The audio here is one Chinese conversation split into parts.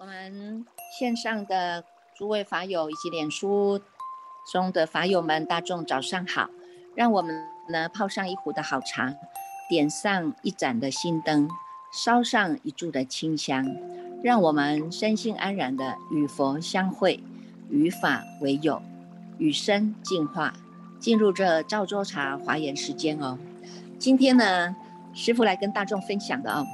我们线上的诸位法友以及脸书中的法友们，大众早上好！让我们呢泡上一壶的好茶，点上一盏的心灯，烧上一柱的清香，让我们身心安然的与佛相会，与法为友，与生进化，进入这赵州茶华严时间哦。今天呢，师傅来跟大众分享的哦。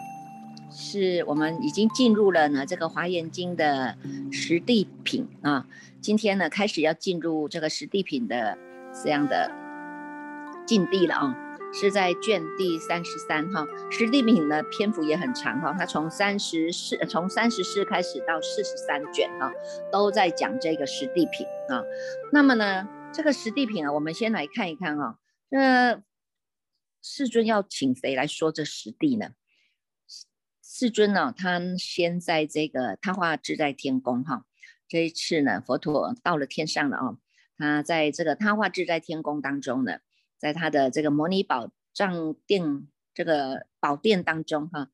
是我们已经进入了呢这个华严经的实地品啊，今天呢开始要进入这个实地品的这样的境地了啊，是在卷第三十三哈，实地品呢篇幅也很长哈，它从三十四从三十四开始到四十三卷哈，都在讲这个实地品啊。那么呢这个实地品啊，我们先来看一看哈，那世尊要请谁来说这实地呢？世尊呢，他先在这个他化自在天宫哈，这一次呢，佛陀到了天上了哦，他在这个他化自在天宫当中呢，在他的这个摩尼宝藏殿这个宝殿当中哈，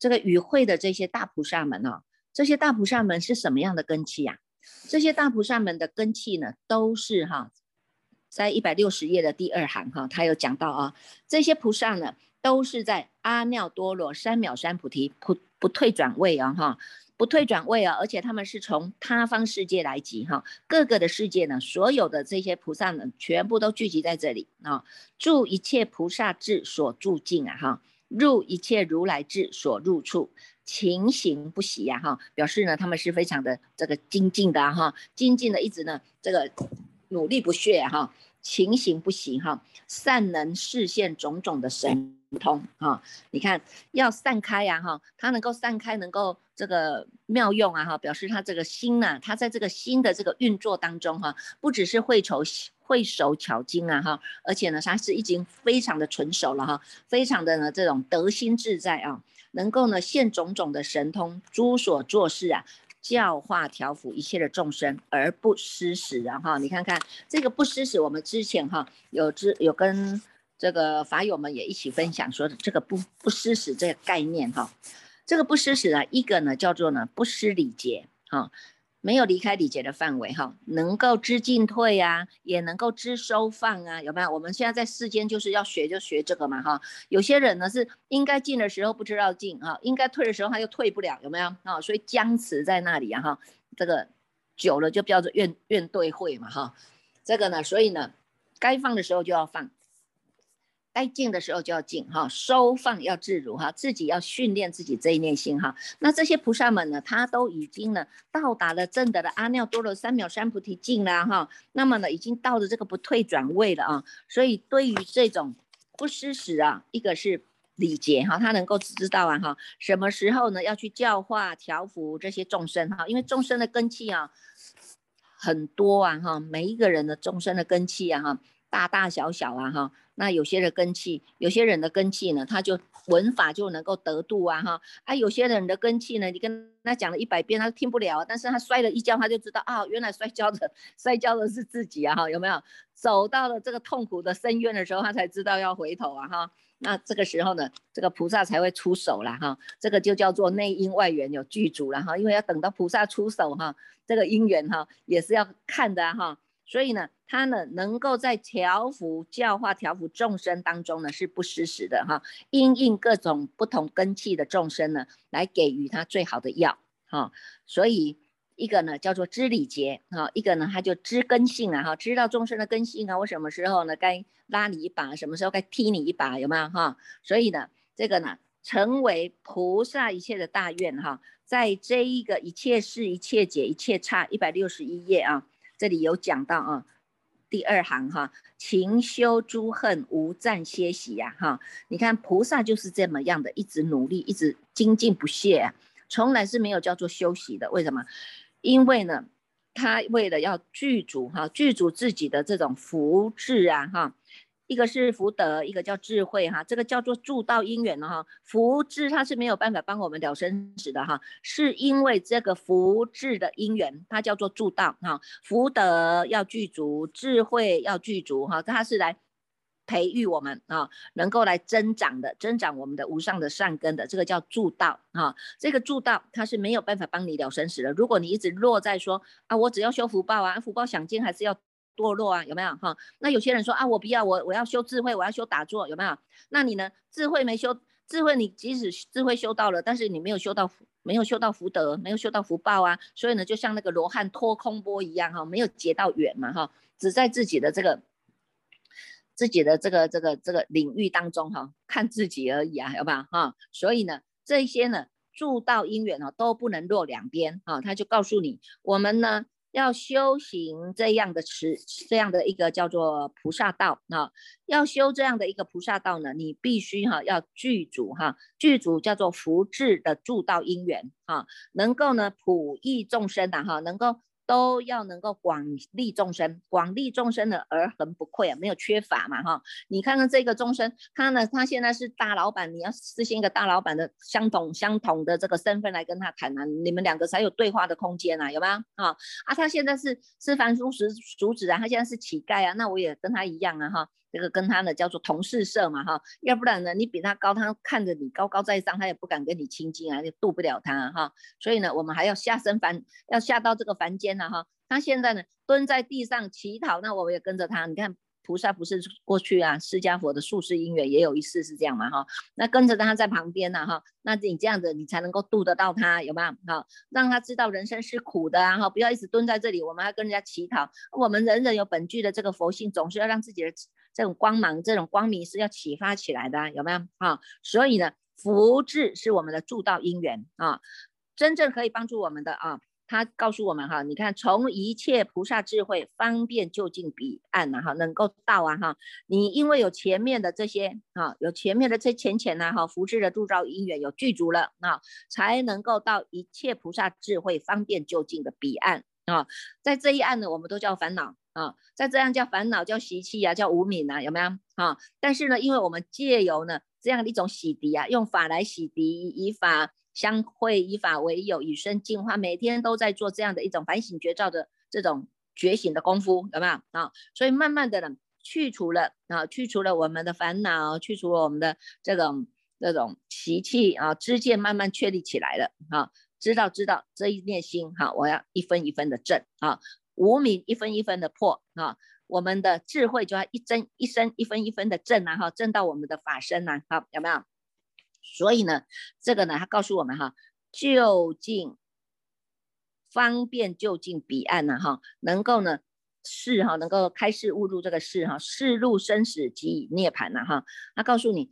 这个与会的这些大菩萨们哦，这些大菩萨们是什么样的根器呀？这些大菩萨们的根器呢，都是哈，在一百六十页的第二行哈，他有讲到啊，这些菩萨呢。都是在阿耨多罗三藐三菩提不不退转位啊哈，不退转位啊，而且他们是从他方世界来集哈，各个的世界呢，所有的这些菩萨呢，全部都聚集在这里啊，住一切菩萨智所住境啊哈，入一切如来智所入处，勤行不息呀哈，表示呢他们是非常的这个精进的哈，精进的一直呢这个努力不懈哈，勤行不息哈，善能视现种种的神。通哈，你看要散开呀哈，它能够散开，能够这个妙用啊哈，表示它这个心呐，它在这个心的这个运作当中哈，不只是会筹会手巧精啊哈，而且呢，它是已经非常的纯熟了哈，非常的呢这种得心自在啊，能够呢现种种的神通，诸所做事啊，教化调伏一切的众生而不失时啊哈，你看看这个不失时，我们之前哈有之有跟。这个法友们也一起分享说，这个不不失时这个概念哈，这个不失时啊，一个呢叫做呢不失礼节哈，没有离开礼节的范围哈，能够知进退啊，也能够知收放啊，有没有？我们现在在世间就是要学就学这个嘛哈，有些人呢是应该进的时候不知道进哈，应该退的时候他又退不了，有没有啊？所以僵持在那里啊哈，这个久了就叫做怨怨对会嘛哈，这个呢，所以呢，该放的时候就要放。该静的时候就要静哈，收放要自如哈，自己要训练自己这一念心哈。那这些菩萨们呢，他都已经呢到达了正德的阿耨多罗三藐三菩提境啦哈。那么呢，已经到了这个不退转位了啊。所以对于这种不失时啊，一个是礼节哈，他能够知道啊哈，什么时候呢要去教化调伏这些众生哈，因为众生的根器啊很多啊哈，每一个人的众生的根器啊哈，大大小小啊哈。那有些的根气，有些人的根气呢，他就文法就能够得度啊哈啊，有些人的根气呢，你跟他讲了一百遍，他听不了，但是他摔了一跤，他就知道啊，原来摔跤的摔跤的是自己啊哈，有没有？走到了这个痛苦的深渊的时候，他才知道要回头啊哈，那这个时候呢，这个菩萨才会出手了哈，这个就叫做内因外缘有具足了哈，因为要等到菩萨出手哈，这个因缘哈也是要看的哈。所以呢，他呢能够在调伏教化、调伏众生当中呢，是不失时的哈，因应各种不同根器的众生呢，来给予他最好的药哈。所以一个呢叫做知礼节哈，一个呢他就知根性啊哈，知道众生的根性啊，我什么时候呢该拉你一把，什么时候该踢你一把，有没有哈？所以呢，这个呢成为菩萨一切的大愿哈，在这一个一切事、一切解、一切差一百六十一页啊。这里有讲到啊，第二行哈，勤修诸恨，无暂歇息呀哈。你看菩萨就是这么样的，一直努力，一直精进不懈，从来是没有叫做休息的。为什么？因为呢，他为了要具足哈，具足自己的这种福智啊哈。一个是福德，一个叫智慧哈，这个叫做助道因缘了哈。福智它是没有办法帮我们了生死的哈，是因为这个福智的因缘，它叫做助道哈。福德要具足，智慧要具足哈，它是来培育我们啊，能够来增长的，增长我们的无上的善根的，这个叫助道啊。这个助道它是没有办法帮你了生死的。如果你一直落在说啊，我只要修福报啊，福报享尽还是要堕落啊，有没有哈？那有些人说啊，我不要，我我要修智慧，我要修打坐，有没有？那你呢？智慧没修，智慧你即使智慧修到了，但是你没有修到福没有修到福德，没有修到福报啊，所以呢，就像那个罗汉托空钵一样哈，没有结到缘嘛哈，只在自己的这个。自己的这个这个这个领域当中哈，看自己而已啊，好不好哈？所以呢，这些呢，助道因缘哦，都不能落两边啊。他就告诉你，我们呢要修行这样的持这样的一个叫做菩萨道啊，要修这样的一个菩萨道呢，你必须哈要具足哈，具足叫做福智的助道因缘哈，能够呢普益众生的哈，能够。都要能够广利众生，广利众生的而恒不愧啊，没有缺乏嘛哈。你看看这个众生，他呢，他现在是大老板，你要实现一个大老板的相同相同的这个身份来跟他谈啊，你们两个才有对话的空间啊，有没有啊？啊，他现在是是凡夫俗俗子啊，他现在是乞丐啊，那我也跟他一样啊哈。这个跟他呢叫做同事社嘛哈，要不然呢你比他高，他看着你高高在上，他也不敢跟你亲近啊，就渡不了他哈。所以呢，我们还要下生凡，要下到这个凡间了哈。他现在呢蹲在地上乞讨，那我们也跟着他。你看菩萨不是过去啊，释迦佛的术士因缘也有一世是这样嘛哈。那跟着他在旁边呢哈，那你这样子你才能够渡得到他，有没有哈？让他知道人生是苦的啊哈，不要一直蹲在这里，我们还跟人家乞讨。我们人人有本具的这个佛性，总是要让自己的。这种光芒，这种光明是要启发起来的，有没有啊？所以呢，福智是我们的助道因缘啊，真正可以帮助我们的啊。他告诉我们哈，你看从一切菩萨智慧方便就近彼岸呐哈，能够到啊哈。你因为有前面的这些啊，有前面的这浅浅呐哈，福智的助道因缘有具足了啊，才能够到一切菩萨智慧方便就近的彼岸啊。在这一岸呢，我们都叫烦恼。啊，在这样叫烦恼，叫习气啊，叫无名啊，有没有啊？但是呢，因为我们借由呢这样的一种洗涤啊，用法来洗涤，以法相会，以法为友，以身净化，每天都在做这样的一种反省觉照的这种觉醒的功夫，有没有啊？所以慢慢的呢，去除了啊，去除了我们的烦恼，去除了我们的这种这种习气啊，知见慢慢确立起来了啊，知道知道这一念心哈，我要一分一分的正啊。无名一分一分的破啊，我们的智慧就要一真一生一分一分的正啊哈，正到我们的法身呐，好有没有？所以呢，这个呢，他告诉我们哈，就近方便就近彼岸呐哈，能够呢是哈，能够开示悟入这个事哈，示入生死即涅槃呐哈，他告诉你。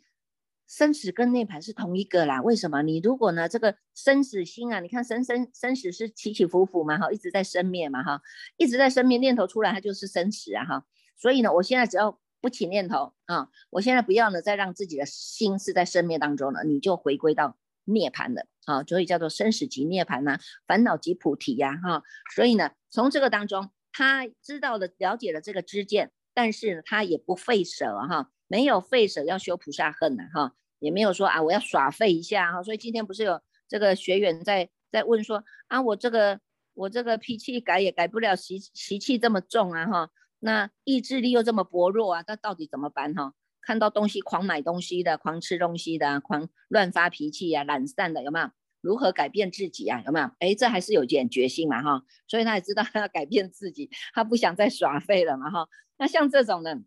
生死跟涅槃是同一个啦，为什么？你如果呢，这个生死心啊，你看生生生死是起起伏伏嘛，哈，一直在生灭嘛，哈，一直在生灭，念头出来它就是生死啊，哈，所以呢，我现在只要不起念头啊，我现在不要呢，再让自己的心是在生灭当中了，你就回归到涅槃了，啊，所以叫做生死即涅槃呐，烦恼即菩提呀，哈，所以呢，从这个当中，他知道了了解了这个知见，但是，他也不费舍哈。没有费舍要修菩萨恨的哈，也没有说啊我要耍废一下哈，所以今天不是有这个学员在在问说啊我这个我这个脾气改也改不了习习气这么重啊哈，那意志力又这么薄弱啊，那到底怎么办哈？看到东西狂买东西的，狂吃东西的，狂乱发脾气呀，懒散的有没有？如何改变自己啊？有没有？哎，这还是有点决心嘛哈，所以他也知道他要改变自己，他不想再耍废了嘛哈。那像这种呢？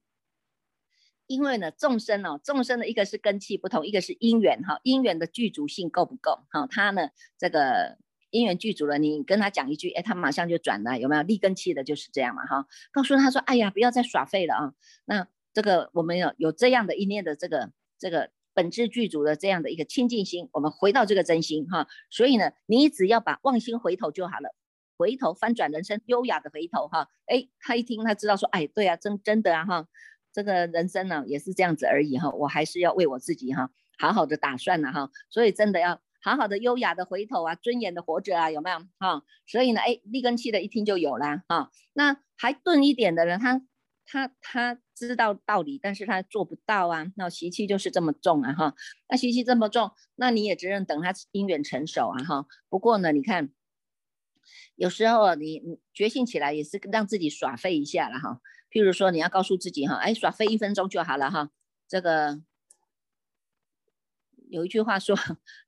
因为呢，众生哦，众生的一个是根气不同，一个是因缘哈，因缘的具足性够不够？哈，他呢，这个因缘具足了，你跟他讲一句，哎，他马上就转了，有没有？立根气的就是这样嘛，哈。告诉他说，哎呀，不要再耍废了啊。那这个我们有有这样的一念的这个这个本质具足的这样的一个清净心，我们回到这个真心哈。所以呢，你只要把妄心回头就好了，回头翻转人生，优雅的回头哈。哎，他一听他知道说，哎，对啊，真真的啊哈。这个人生呢，也是这样子而已哈，我还是要为我自己哈，好好的打算呢哈，所以真的要好好的优雅的回头啊，尊严的活着啊，有没有哈？所以呢，哎，立根气的一听就有了哈。那还钝一点的人，他他他知道道理，但是他做不到啊，那习气就是这么重啊哈。那习气这么重，那你也只能等他因缘成熟啊哈。不过呢，你看，有时候你你觉醒起来也是让自己耍废一下了哈。譬如说你要告诉自己哈，哎，耍废一分钟就好了哈。这个有一句话说，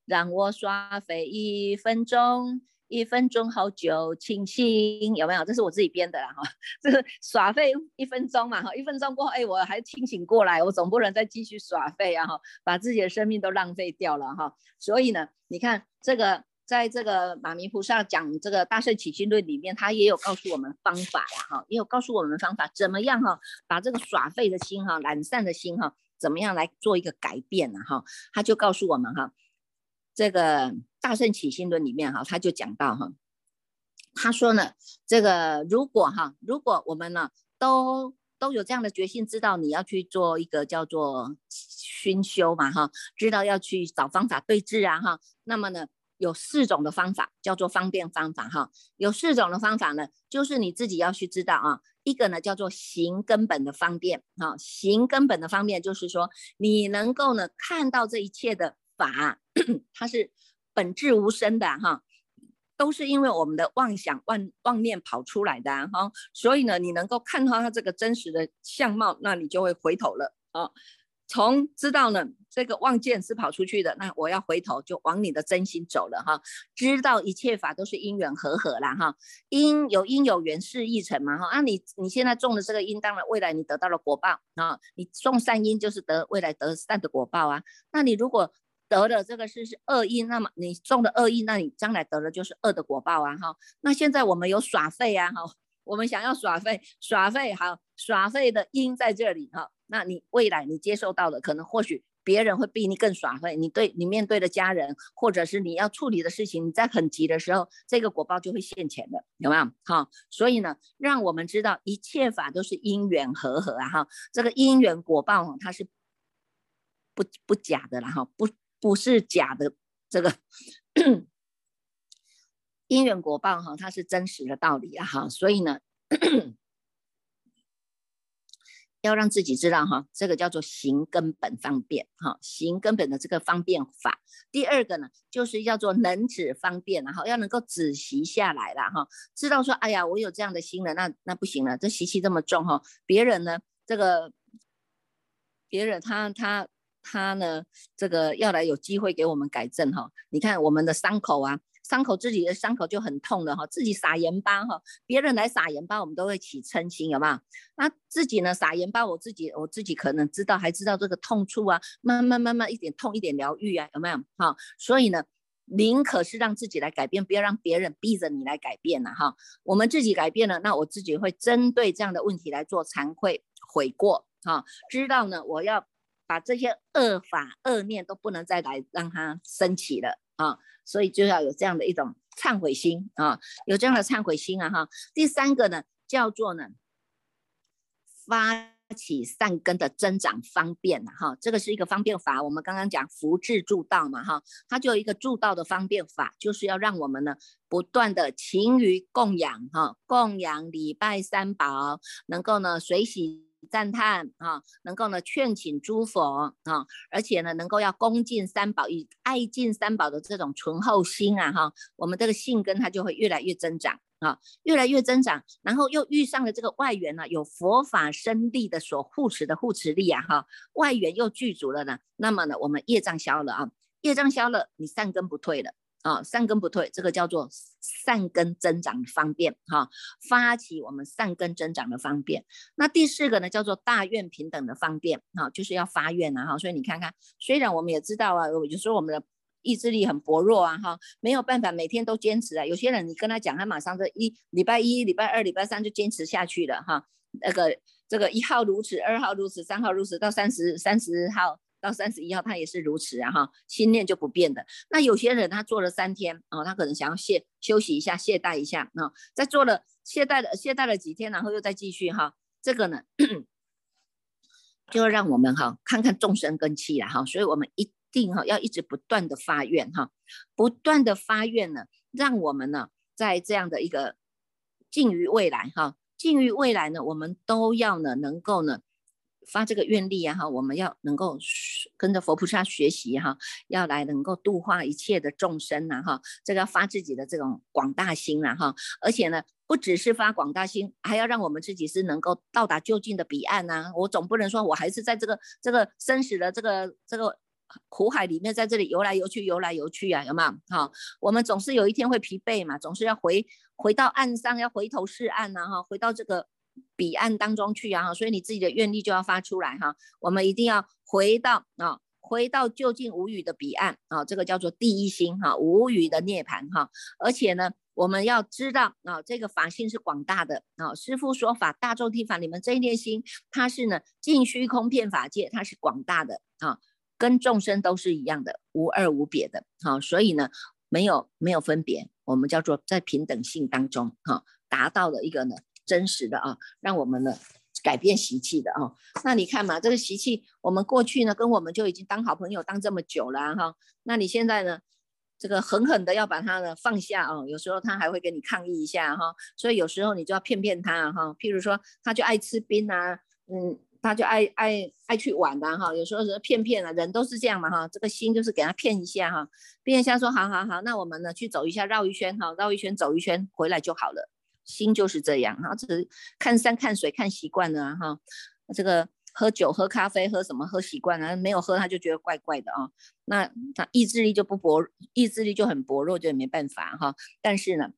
让我耍废一分钟。一分钟好久清醒，有没有？这是我自己编的啦哈，这是耍废一分钟嘛哈，一分钟过后，哎，我还清醒过来，我总不能再继续耍废啊哈，把自己的生命都浪费掉了哈。所以呢，你看这个，在这个马明菩萨讲这个大圣起心论里面，他也有告诉我们方法呀哈，也有告诉我们方法，怎么样哈，把这个耍废的心哈，懒散的心哈，怎么样来做一个改变呢哈？他就告诉我们哈。这个大圣起心论里面哈，他就讲到哈，他说呢，这个如果哈，如果我们呢都都有这样的决心，知道你要去做一个叫做熏修嘛哈，知道要去找方法对治啊哈，那么呢有四种的方法叫做方便方法哈，有四种的方法呢，就是你自己要去知道啊，一个呢叫做行根本的方便哈，行根本的方便就是说你能够呢看到这一切的。法它是本质无声的哈，都是因为我们的妄想妄妄念跑出来的哈，所以呢，你能够看到它这个真实的相貌，那你就会回头了啊。从知道呢这个妄见是跑出去的，那我要回头就往你的真心走了哈。知道一切法都是因缘和合啦哈，因有因有缘是一成嘛哈。啊你你现在种的这个因，当然未来你得到了果报啊。你种善因就是得未来得善的果报啊。那你如果得的这个是是恶因，那么你种的恶因，那你将来得的就是恶的果报啊哈。那现在我们有耍废啊哈，我们想要耍废，耍废好，耍废的因在这里哈。那你未来你接受到的，可能或许别人会比你更耍废，你对你面对的家人，或者是你要处理的事情，你在很急的时候，这个果报就会现前的，有没有？好，所以呢，让我们知道一切法都是因缘和合啊哈，这个因缘果报它是不不假的了哈，不。不是假的，这个因缘果报哈，它是真实的道理啊哈，所以呢，要让自己知道哈，这个叫做行根本方便哈，行根本的这个方便法。第二个呢，就是叫做能止方便然后要能够止习下来了哈，知道说，哎呀，我有这样的心了，那那不行了，这习气这么重哈，别人呢，这个别人他他。他呢，这个要来有机会给我们改正哈。你看我们的伤口啊，伤口自己的伤口就很痛了哈，自己撒盐巴哈，别人来撒盐巴，我们都会起嗔心，有没有？那自己呢，撒盐巴，我自己我自己可能知道，还知道这个痛处啊，慢慢慢慢一点痛一点疗愈啊，有没有？哈，所以呢，宁可是让自己来改变，不要让别人逼着你来改变了哈。我们自己改变了，那我自己会针对这样的问题来做惭愧悔过哈，知道呢，我要。把这些恶法恶念都不能再来让它升起了啊，所以就要有这样的一种忏悔心啊，有这样的忏悔心啊哈。第三个呢，叫做呢发起善根的增长方便哈，这个是一个方便法。我们刚刚讲福智助道嘛哈，它就有一个助道的方便法，就是要让我们呢不断的勤于供养哈，供养礼拜三宝，能够呢随喜。赞叹啊，能够呢劝请诸佛啊，而且呢能够要恭敬三宝，以爱敬三宝的这种醇厚心啊哈，我们这个性根它就会越来越增长啊，越来越增长，然后又遇上了这个外缘呢，有佛法生力的所护持的护持力啊哈，外缘又具足了呢，那么呢我们业障消了啊，业障消了，你善根不退了。啊，善根不退，这个叫做善根增长方便哈，发起我们善根增长的方便。那第四个呢，叫做大愿平等的方便哈，就是要发愿啊哈。所以你看看，虽然我们也知道啊，有时候我们的意志力很薄弱啊哈，没有办法每天都坚持啊。有些人你跟他讲，他马上这一礼拜一、礼拜二、礼拜三就坚持下去了哈。那个这个一号如此，二号如此，三号如此，到三十三十号。到三十一号，他也是如此啊哈，心念就不变的。那有些人他做了三天哦，他可能想要懈休息一下，懈怠一下啊，再做了懈怠了懈怠了几天，然后又再继续哈。这个呢，就让我们哈看看众生根器了哈，所以我们一定哈要一直不断的发愿哈，不断的发愿呢，让我们呢在这样的一个近于未来哈，近于未来呢，我们都要呢能够呢。发这个愿力啊哈，我们要能够跟着佛菩萨学习哈，要来能够度化一切的众生呐哈，这个要发自己的这种广大心呐哈，而且呢，不只是发广大心，还要让我们自己是能够到达就近的彼岸呐。我总不能说我还是在这个这个生死的这个这个苦海里面，在这里游来游去，游来游去啊，有没有？哈，我们总是有一天会疲惫嘛，总是要回回到岸上，要回头是岸呐哈，回到这个。彼岸当中去啊，所以你自己的愿力就要发出来哈。我们一定要回到啊，回到就近无语的彼岸啊，这个叫做第一心哈，无语的涅槃哈。而且呢，我们要知道啊，这个法性是广大的啊。师父说法，大众听法，你们这一念心，它是呢尽虚空遍法界，它是广大的啊，跟众生都是一样的，无二无别的啊。所以呢，没有没有分别，我们叫做在平等性当中哈，达到了一个呢。真实的啊，让我们呢改变习气的啊。那你看嘛，这个习气，我们过去呢跟我们就已经当好朋友当这么久了哈。那你现在呢，这个狠狠的要把他呢放下啊。有时候他还会跟你抗议一下哈。所以有时候你就要骗骗他哈。譬如说，他就爱吃冰啊，嗯，他就爱爱爱去玩的哈。有时候是骗骗啊，人都是这样嘛哈。这个心就是给他骗一下哈，骗一下说好好好，那我们呢去走一下，绕一圈哈，绕一圈走一圈回来就好了。心就是这样哈，只是看山看水看习惯了哈。这个喝酒喝咖啡喝什么喝习惯了，没有喝他就觉得怪怪的啊。那他意志力就不薄，意志力就很薄弱，就没办法哈。但是呢，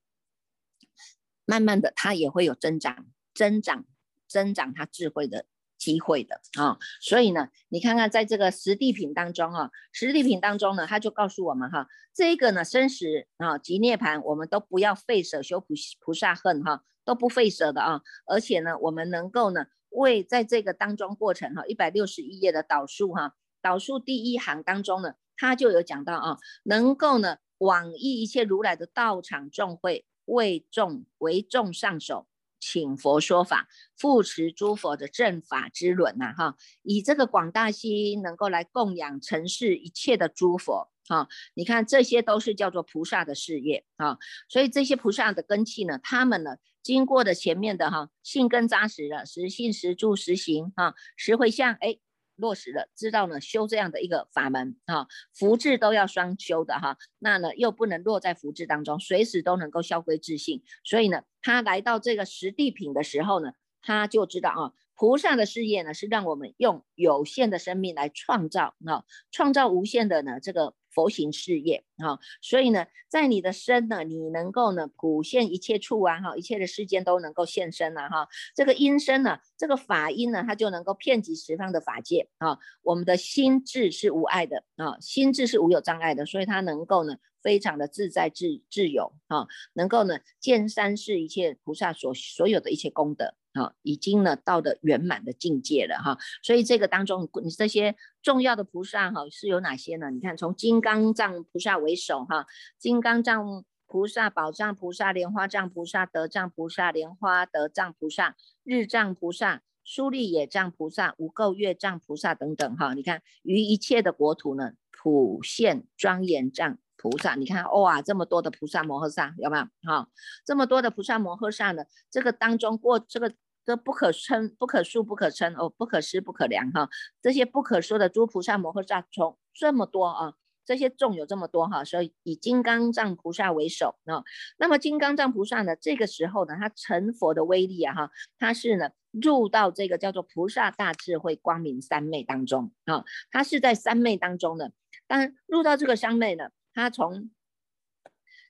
慢慢的他也会有增长，增长，增长他智慧的。机会的啊，所以呢，你看看在这个实地品当中啊，实地品当中呢，他就告诉我们哈，这个呢生死啊及涅槃，我们都不要费舍修菩菩萨恨哈，都不费舍的啊，而且呢，我们能够呢为在这个当中过程哈，一百六十一页的导数哈，导数第一行当中呢，他就有讲到啊，能够呢往诣一切如来的道场众会，为众为众上手。请佛说法，扶持诸佛的正法之轮呐，哈，以这个广大心能够来供养尘世一切的诸佛，哈，你看这些都是叫做菩萨的事业啊，所以这些菩萨的根器呢，他们呢经过的前面的哈性根扎实了，实信实住实行啊，实回向哎。落实了，知道呢，修这样的一个法门啊，福智都要双修的哈，那呢又不能落在福智当中，随时都能够消归自信，所以呢，他来到这个实地品的时候呢，他就知道啊，菩萨的事业呢是让我们用有限的生命来创造啊，创造无限的呢这个。佛行事业啊，所以呢，在你的身呢，你能够呢普现一切处啊哈，一切的世间都能够现身了哈。这个音声呢，这个法音呢，它就能够遍及十方的法界啊。我们的心智是无碍的啊，心智是无有障碍的，所以它能够呢。非常的自在自自由啊，能够呢见三世一切菩萨所所有的一切功德啊，已经呢到的圆满的境界了哈。所以这个当中，你这些重要的菩萨哈是有哪些呢？你看，从金刚藏菩萨为首哈，金刚藏菩萨、宝藏菩萨、莲花藏菩萨、德藏菩萨、莲花德藏菩萨、日藏菩萨、疏利野藏菩萨、无垢月藏菩萨等等哈。你看，于一切的国土呢，普现庄严藏。菩萨，你看哇，这么多的菩萨摩诃萨有没有？哈，这么多的菩萨摩诃萨呢？这个当中过这个这不可称、不可数、不可称哦，不可思、不可量哈。这些不可说的诸菩萨摩诃萨从这么多啊，这些众有这么多哈，所以以金刚藏菩萨为首啊。那么金刚藏菩萨呢，这个时候呢，他成佛的威力啊哈，他是呢入到这个叫做菩萨大智慧光明三昧当中啊，他是在三昧当中的，但入到这个三昧呢。他从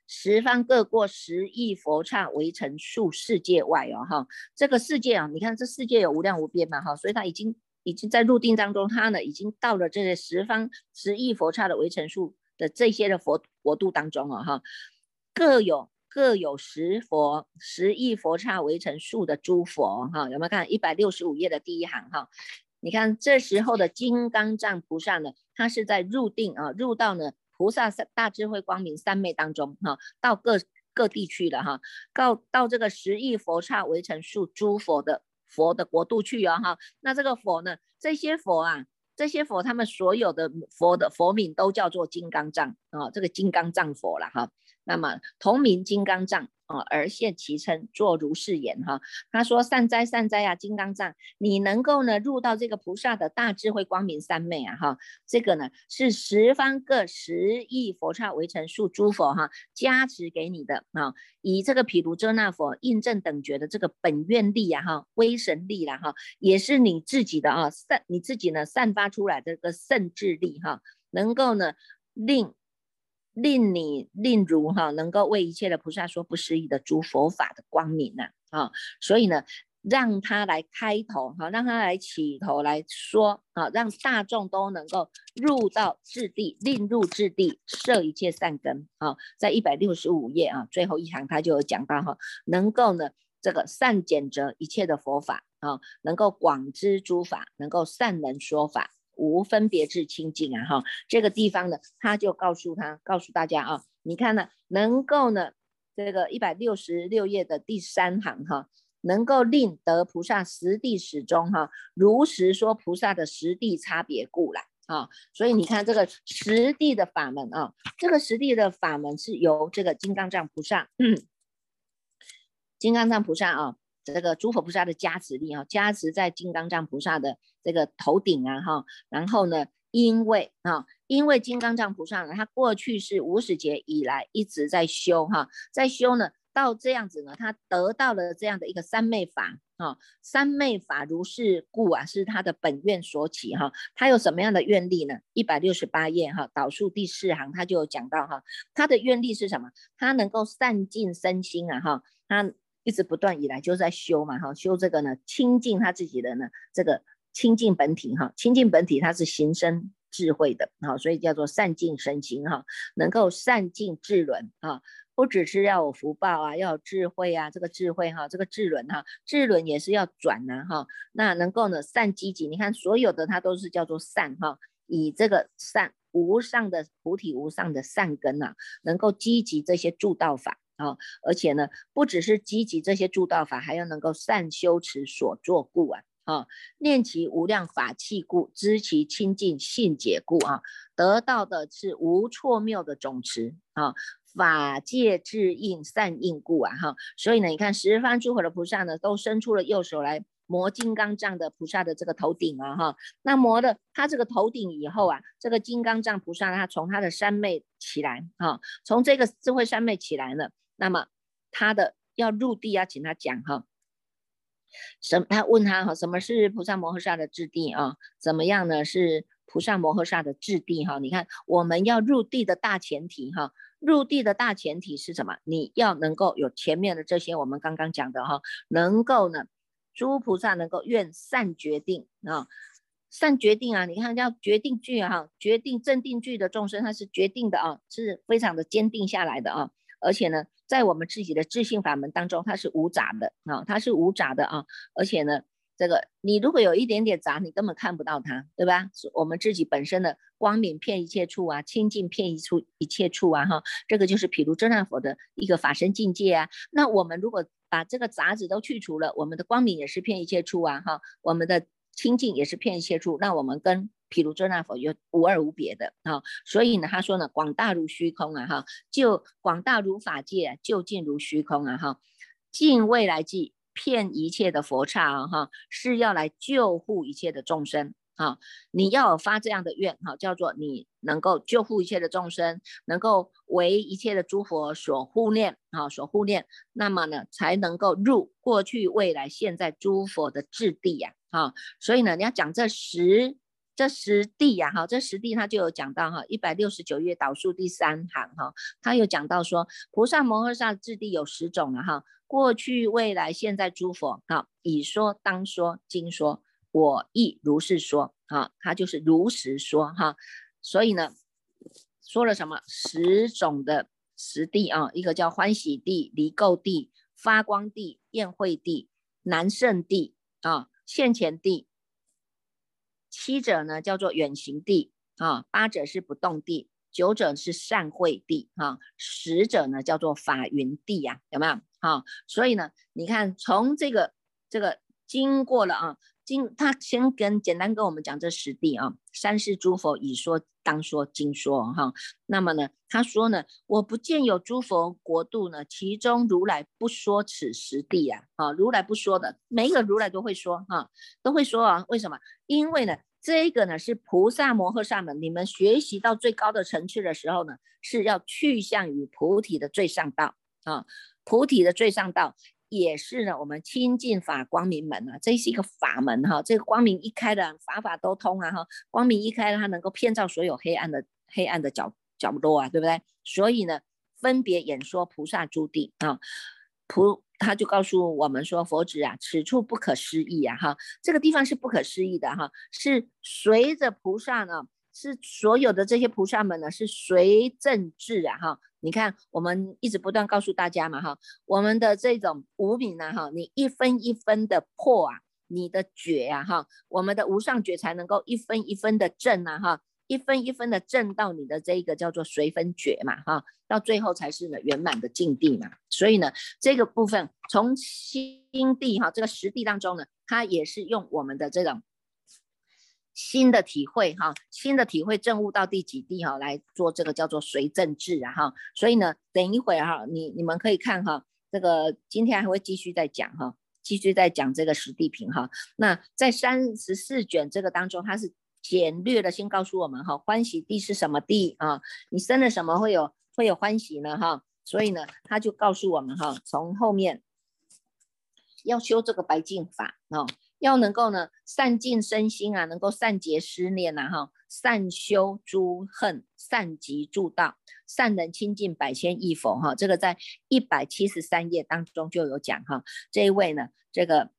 十方各过十亿佛刹围成数世界外哦，哈，这个世界啊，你看这世界有无量无边嘛，哈，所以他已经已经在入定当中，他呢已经到了这些十方十亿佛刹的围成数的这些的佛国度当中哦，哈，各有各有十佛十亿佛刹围成数的诸佛，哈，有没有看一百六十五页的第一行哈？你看这时候的金刚藏菩萨呢，他是在入定啊，入到呢。菩萨三大智慧光明三昧当中，哈，到各各地去了，哈，到到这个十亿佛刹围成数诸佛的佛的国度去啊，哈，那这个佛呢，这些佛啊，这些佛他们所有的佛的佛名都叫做金刚藏啊，这个金刚藏佛了哈。那么同名金刚藏啊，而现其称，作如是言哈。他说：善哉善哉啊，金刚藏，你能够呢入到这个菩萨的大智慧光明三昧啊哈。这个呢是十方各十亿佛刹围成数诸佛哈加持给你的啊。以这个毗卢遮那佛印证等觉的这个本愿力啊哈，威神力了哈，也是你自己的啊散你自己呢散发出来的个圣智力哈，能够呢令。令你令如哈，能够为一切的菩萨说不思议的诸佛法的光明呐啊，所以呢，让他来开头哈，让他来起头来说啊，让大众都能够入到智地，令入智地，摄一切善根啊，在一百六十五页啊，最后一行他就有讲到哈，能够呢这个善简择一切的佛法啊，能够广知诸法，能够善能说法。无分别智清净啊哈，这个地方呢，他就告诉他，告诉大家啊，你看呢，能够呢，这个一百六十六页的第三行哈，能够令得菩萨实地始终哈，如实说菩萨的实地差别故来啊，所以你看这个实地的法门啊，这个实地的法门是由这个金刚藏菩萨，嗯金刚藏菩萨啊。这个诸佛菩萨的加持力啊，加持在金刚藏菩萨的这个头顶啊哈，然后呢，因为啊，因为金刚藏菩萨呢，他过去是无始劫以来一直在修哈，在修呢，到这样子呢，他得到了这样的一个三昧法啊，三昧法如是故啊，是他的本愿所起哈，他有什么样的愿力呢？一百六十八页哈，导数第四行他就有讲到哈，他的愿力是什么？他能够散尽身心啊哈，他。一直不断以来就在修嘛，哈，修这个呢，清净他自己的呢，这个清净本体哈，清净本体它是行深智慧的，哈，所以叫做善尽身心哈，能够善尽智轮啊，不只是要有福报啊，要有智慧啊，这个智慧哈，这个智轮哈，智轮也是要转呢哈，那能够呢善积极，你看所有的它都是叫做善哈，以这个善无上的菩提无上的善根呐，能够积极这些助道法。啊，而且呢，不只是积极这些助道法，还要能够善修持所作故啊，啊，念其无量法器故，知其清净性解故啊，得到的是无错谬的总持啊，法界智应善应故啊，哈，所以呢，你看十方诸佛的菩萨呢，都伸出了右手来磨金刚藏的菩萨的这个头顶啊，哈，那磨的他这个头顶以后啊，这个金刚藏菩萨他从他的三昧起来啊，从这个智慧三昧起来了。那么他的要入地要请他讲哈，什他问他哈，什么是菩萨摩诃萨的质地啊？怎么样呢？是菩萨摩诃萨的质地哈？你看我们要入地的大前提哈，入地的大前提是什么？你要能够有前面的这些我们刚刚讲的哈，能够呢，诸菩萨能够愿善决定啊，善决定啊，你看叫决定句哈，决定镇定句的众生他是决定的啊，是非常的坚定下来的啊。而且呢，在我们自己的自信法门当中，它是无杂的啊，它是无杂的啊。而且呢，这个你如果有一点点杂，你根本看不到它，对吧？我们自己本身的光明遍一切处啊，清净遍一处一切处啊，哈，这个就是毗卢遮那佛的一个法身境界啊。那我们如果把这个杂质都去除了，我们的光明也是遍一切处啊，哈，我们的清净也是遍一切处，那我们跟譬如遮那佛有无二无别的啊，所以呢，他说呢，广大如虚空啊，哈，就广大如法界，就近如虚空啊，哈，尽未来际骗一切的佛刹啊，哈，是要来救护一切的众生啊，你要发这样的愿哈，叫做你能够救护一切的众生，能够为一切的诸佛所护念啊，所护念，那么呢，才能够入过去、未来、现在诸佛的智地呀，啊，所以呢，你要讲这十。这十地呀，哈，这十地他就有讲到哈，一百六十九页导数第三行哈，他有讲到说，菩萨摩诃萨智地有十种了哈，过去、未来、现在诸佛，哈，已说、当说、今说，我亦如是说，哈，他就是如实说哈，所以呢，说了什么十种的十地啊，一个叫欢喜地、离垢地、发光地、宴会地、南胜地啊、现前地。七者呢叫做远行地啊，八者是不动地，九者是善会地啊，十者呢叫做法云地呀，有没有？啊，所以呢，你看从这个这个经过了啊，经他先跟简单跟我们讲这十地啊，三世诸佛已说当说经说哈。那么呢，他说呢，我不见有诸佛国度呢，其中如来不说此十地啊，啊，如来不说的，每一个如来都会说哈，都会说啊。为什么？因为呢，这个呢是菩萨摩诃萨们，你们学习到最高的层次的时候呢，是要去向于菩提的最上道啊，菩提的最上道。也是呢，我们亲近法光明门啊，这是一个法门哈，这个光明一开的，法法都通啊哈，光明一开，它能够骗照所有黑暗的黑暗的角角落啊，对不对？所以呢，分别演说菩萨诸地啊，菩他就告诉我们说，佛子啊，此处不可思议啊哈，这个地方是不可思议的哈，是随着菩萨呢。是所有的这些菩萨们呢，是随正治啊哈。你看，我们一直不断告诉大家嘛哈，我们的这种无名呢哈，你一分一分的破啊，你的觉啊哈，我们的无上觉才能够一分一分的正啊哈，一分一分的正到你的这个叫做随分觉嘛哈，到最后才是呢圆满的境地嘛。所以呢，这个部分从心地哈这个实地当中呢，它也是用我们的这种。新的体会哈，新的体会证悟到第几地哈，来做这个叫做随正治啊哈，所以呢，等一会儿哈，你你们可以看哈，这个今天还会继续再讲哈，继续再讲这个实地品哈。那在三十四卷这个当中，它是简略的先告诉我们哈，欢喜地是什么地啊？你生了什么会有会有欢喜呢哈？所以呢，他就告诉我们哈，从后面要修这个白净法啊。要能够呢善尽身心啊，能够善结思念呐哈，善修诸恨，善集诸道，善能亲近百千亿佛哈。这个在一百七十三页当中就有讲哈。这一位呢，这个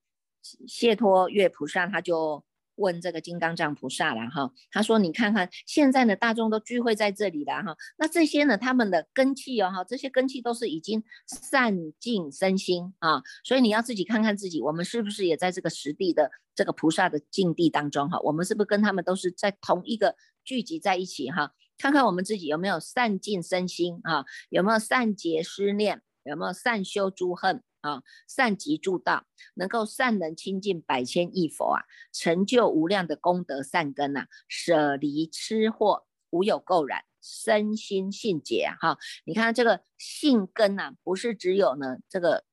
谢托月菩萨他就。问这个金刚藏菩萨了哈，他说：“你看看现在呢，大众都聚会在这里了哈，那这些呢，他们的根气哦哈，这些根气都是已经散尽身心啊，所以你要自己看看自己，我们是不是也在这个实地的这个菩萨的境地当中哈？我们是不是跟他们都是在同一个聚集在一起哈？看看我们自己有没有散尽身心啊？有没有善结思念？有没有善修诸恨？”啊，善集诸道，能够善能亲近百千亿佛啊，成就无量的功德善根呐，舍离痴惑，无有垢染，身心性解啊！哈，你看这个性根呐，不是只有呢这个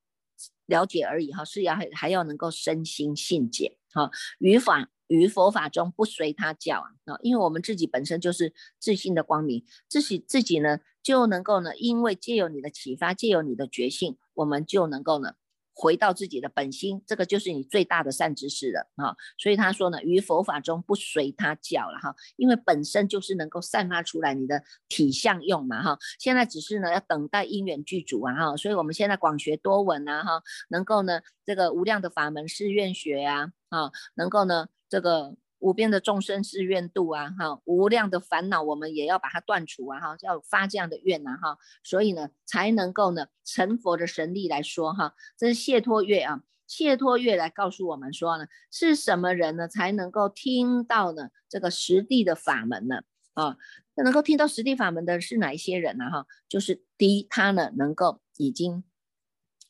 了解而已哈，是要还还要能够身心性解哈，于法于佛法中不随他教啊，啊，因为我们自己本身就是自信的光明，自己自己呢就能够呢，因为借由你的启发，借由你的觉性。我们就能够呢回到自己的本心，这个就是你最大的善知识了啊！所以他说呢，于佛法中不随他教了哈，因为本身就是能够散发出来你的体相用嘛哈。现在只是呢要等待因缘具足啊哈，所以我们现在广学多闻啊哈，能够呢这个无量的法门是愿学呀啊，能够呢这个。无边的众生是愿度啊，哈，无量的烦恼我们也要把它断除啊，哈，要发这样的愿呐，哈，所以呢，才能够呢成佛的神力来说，哈，这是谢托月啊，谢托月来告诉我们说呢，是什么人呢才能够听到呢这个实地的法门呢？啊，能够听到实地法门的是哪一些人呢？哈，就是第一，他呢能够已经。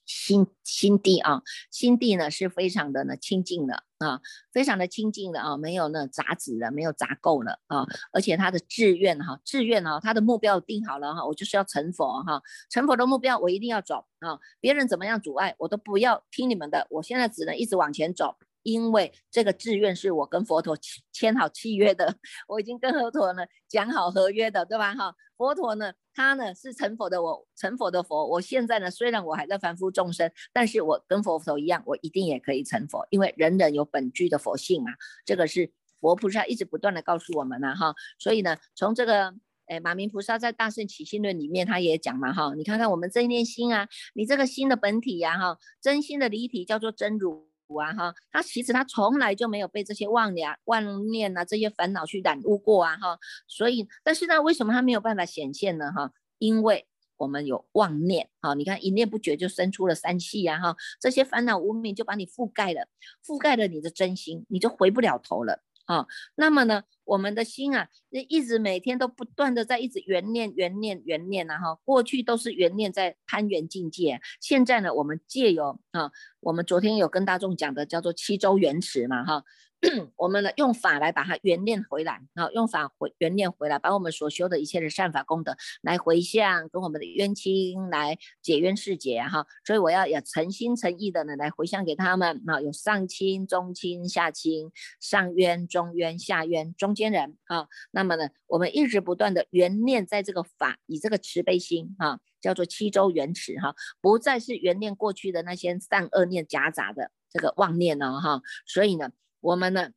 心心地啊，心地呢是非常的呢清净的啊，非常的清净的啊，没有那杂质的，没有杂垢的啊，而且他的志愿哈，志愿啊，他的目标定好了哈，我就是要成佛哈，成佛的目标我一定要走啊，别人怎么样阻碍我都不要听你们的，我现在只能一直往前走。因为这个志愿是我跟佛陀签好契约的，我已经跟佛陀呢讲好合约的，对吧？哈，佛陀呢，他呢是成佛的，我成佛的佛，我现在呢虽然我还在凡夫众生，但是我跟佛陀一样，我一定也可以成佛，因为人人有本具的佛性嘛。这个是佛菩萨一直不断的告诉我们呢，哈。所以呢，从这个，哎，马明菩萨在《大圣起信论》里面他也讲嘛，哈，你看看我们这一念心啊，你这个心的本体呀，哈，真心的离体叫做真如。啊哈，他其实他从来就没有被这些妄念、妄念啊这些烦恼去染污过啊哈，所以但是呢，为什么他没有办法显现呢哈？因为我们有妄念哈，你看一念不觉就生出了三气啊哈，这些烦恼无名就把你覆盖了，覆盖了你的真心，你就回不了头了。啊。那么呢，我们的心啊，一直每天都不断的在一直圆念、圆念、圆念啊哈。过去都是圆念在攀缘境界，现在呢，我们借由啊，我们昨天有跟大众讲的叫做七周圆池嘛哈。我们呢用法来把它圆念回来啊，用法回圆念回来，把我们所修的一切的善法功德来回向，跟我们的冤亲来解冤释结哈。所以我要要诚心诚意的呢来回向给他们啊，有上亲、中亲、下亲、上冤、中冤、下冤、中间人啊。那么呢，我们一直不断的圆念在这个法，以这个慈悲心哈，叫做七周圆持哈，不再是圆念过去的那些善恶念夹杂的这个妄念了哈。所以呢。我们呢，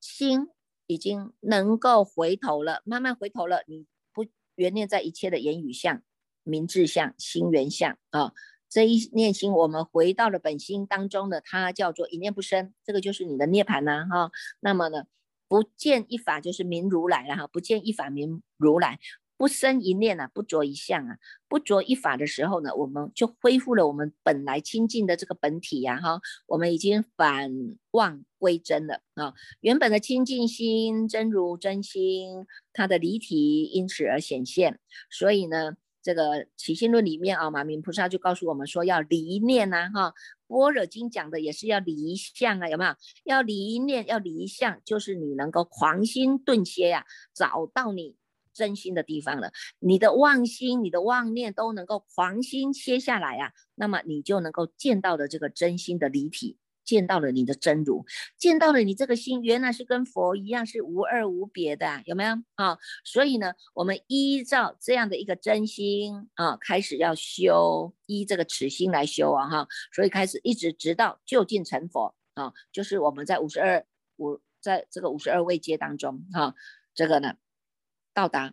心已经能够回头了，慢慢回头了。你不原念在一切的言语相、名智相、心缘相啊，这一念心，我们回到了本心当中的，它叫做一念不生，这个就是你的涅槃呐哈。那么呢，不见一法就是名如来了哈，不见一法名如来。不生一念啊，不着一相啊，不着一法的时候呢，我们就恢复了我们本来清净的这个本体呀，哈，我们已经返妄归真了啊，原本的清净心真如真心，它的离体因此而显现。所以呢，这个起心论里面啊，马明菩萨就告诉我们说要离念呐，哈，般若经讲的也是要离相啊，有没有？要离念，要离相，就是你能够狂心顿歇呀，找到你。真心的地方了，你的妄心、你的妄念都能够狂心切下来啊，那么你就能够见到了这个真心的离体，见到了你的真如，见到了你这个心原来是跟佛一样是无二无别的，有没有啊？所以呢，我们依照这样的一个真心啊，开始要修，依这个此心来修啊，哈，所以开始一直直到就近成佛啊，就是我们在五十二五在这个五十二位阶当中哈，这个呢。到达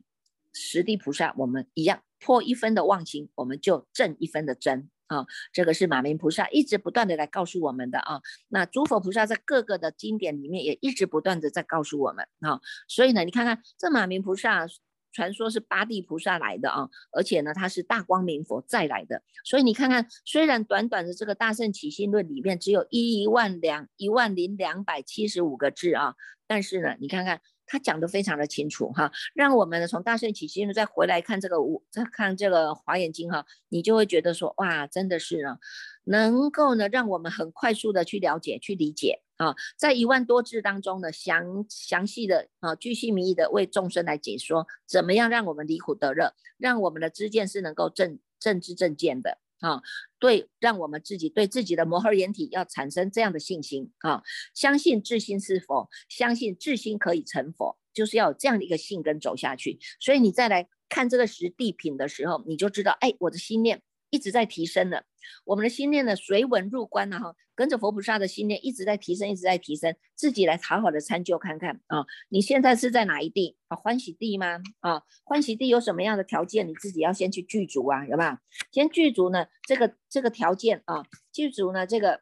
十地菩萨，我们一样破一分的妄心，我们就正一分的真啊！这个是马明菩萨一直不断的来告诉我们的啊。那诸佛菩萨在各个的经典里面也一直不断的在告诉我们啊。所以呢，你看看这马明菩萨，传说是八地菩萨来的啊，而且呢，他是大光明佛再来的。所以你看看，虽然短短的这个大圣起心论里面只有一万两一万零两百七十五个字啊，但是呢，你看看。他讲的非常的清楚哈，让我们呢从大圣起心再回来看这个五，再看这个华严经哈，你就会觉得说哇，真的是呢，能够呢让我们很快速的去了解、去理解啊，在一万多字当中呢，详详细的啊，巨细靡遗的为众生来解说，怎么样让我们离苦得乐，让我们的知见是能够正正知正见的。啊，对，让我们自己对自己的摩诃眼体要产生这样的信心啊，相信自心是佛，相信自心可以成佛，就是要有这样的一个信根走下去。所以你再来看这个实地品的时候，你就知道，哎，我的心念。一直在提升的，我们的心念呢随稳入关了哈，跟着佛菩萨的心念一直在提升，一直在提升，自己来好好的参究看看啊，你现在是在哪一地啊？欢喜地吗？啊，欢喜地有什么样的条件？你自己要先去具足啊，有没有？先具足呢？这个这个条件啊，具足呢？这个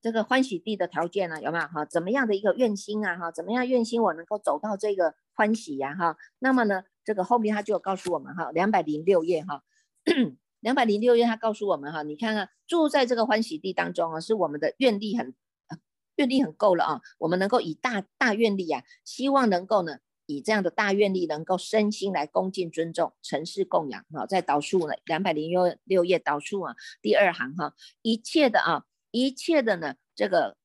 这个欢喜地的条件呢？有没有？哈，怎么样的一个愿心啊？哈，怎么样愿心我能够走到这个欢喜呀？哈，那么呢，这个后面他就告诉我们哈，两百零六页哈。两百零六页，他告诉我们哈，你看看住在这个欢喜地当中啊，是我们的愿力很，愿力很够了啊，我们能够以大大愿力啊，希望能够呢，以这样的大愿力，能够身心来恭敬尊重、尘世供养啊，在导数呢，两百零六六页导数啊，第二行哈，一切的啊，一切的呢，这个。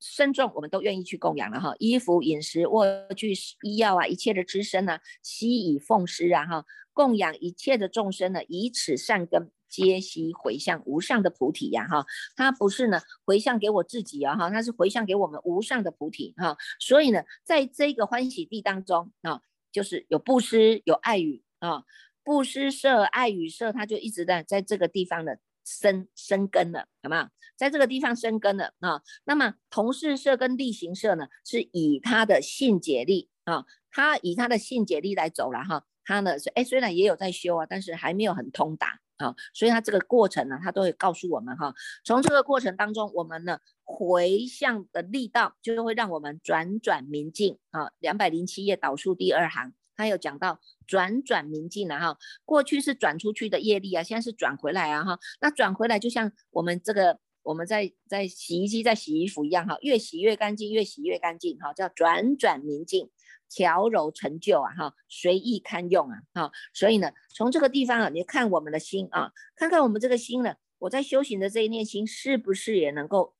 身重我们都愿意去供养了哈，衣服、饮食、卧具、医药啊，一切的资身呢，悉以奉施啊哈，供养一切的众生呢，以此善根皆悉回向无上的菩提呀哈，他不是呢回向给我自己啊哈，他是回向给我们无上的菩提哈，所以呢，在这个欢喜地当中啊，就是有布施、有爱语啊，布施舍、爱语舍，他就一直在在这个地方的。生生根了，好吗？在这个地方生根了啊。那么同事社跟例行社呢，是以他的性解力啊，他以他的性解力来走了哈。他呢是哎，虽然也有在修啊，但是还没有很通达啊。所以他这个过程呢，他都会告诉我们哈。从这个过程当中，我们呢回向的力道，就会让我们转转明镜啊。两百零七页导数第二行。他有讲到转转明镜了哈，过去是转出去的业力啊，现在是转回来啊哈。那转回来就像我们这个我们在在洗衣机在洗衣服一样哈，越洗越干净，越洗越干净哈，叫转转明净，调柔成就啊哈，随意堪用啊哈。所以呢，从这个地方啊，你看我们的心啊，看看我们这个心呢，我在修行的这一念心是不是也能够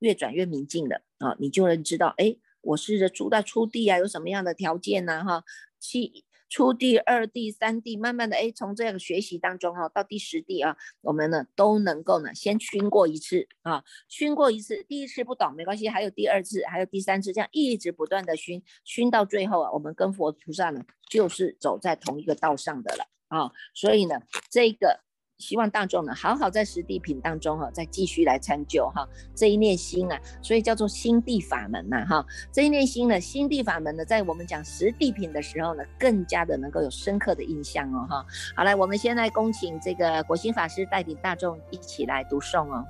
越转越明净的啊？你就能知道，哎，我试着住在初地啊，有什么样的条件呢哈？七。初地、二地、三地，慢慢的，哎，从这样学习当中哈，到第十地啊，我们呢都能够呢先熏过一次啊，熏过一次，第一次不懂没关系，还有第二次，还有第三次，这样一直不断的熏，熏到最后啊，我们跟佛菩萨呢就是走在同一个道上的了啊，所以呢，这个。希望大众呢，好好在十地品当中哈，再继续来参究哈这一念心啊，所以叫做心地法门呐哈。这一念心呢，心地法门呢，在我们讲十地品的时候呢，更加的能够有深刻的印象哦哈。好来，我们现在恭请这个国心法师带领大众一起来读诵哦。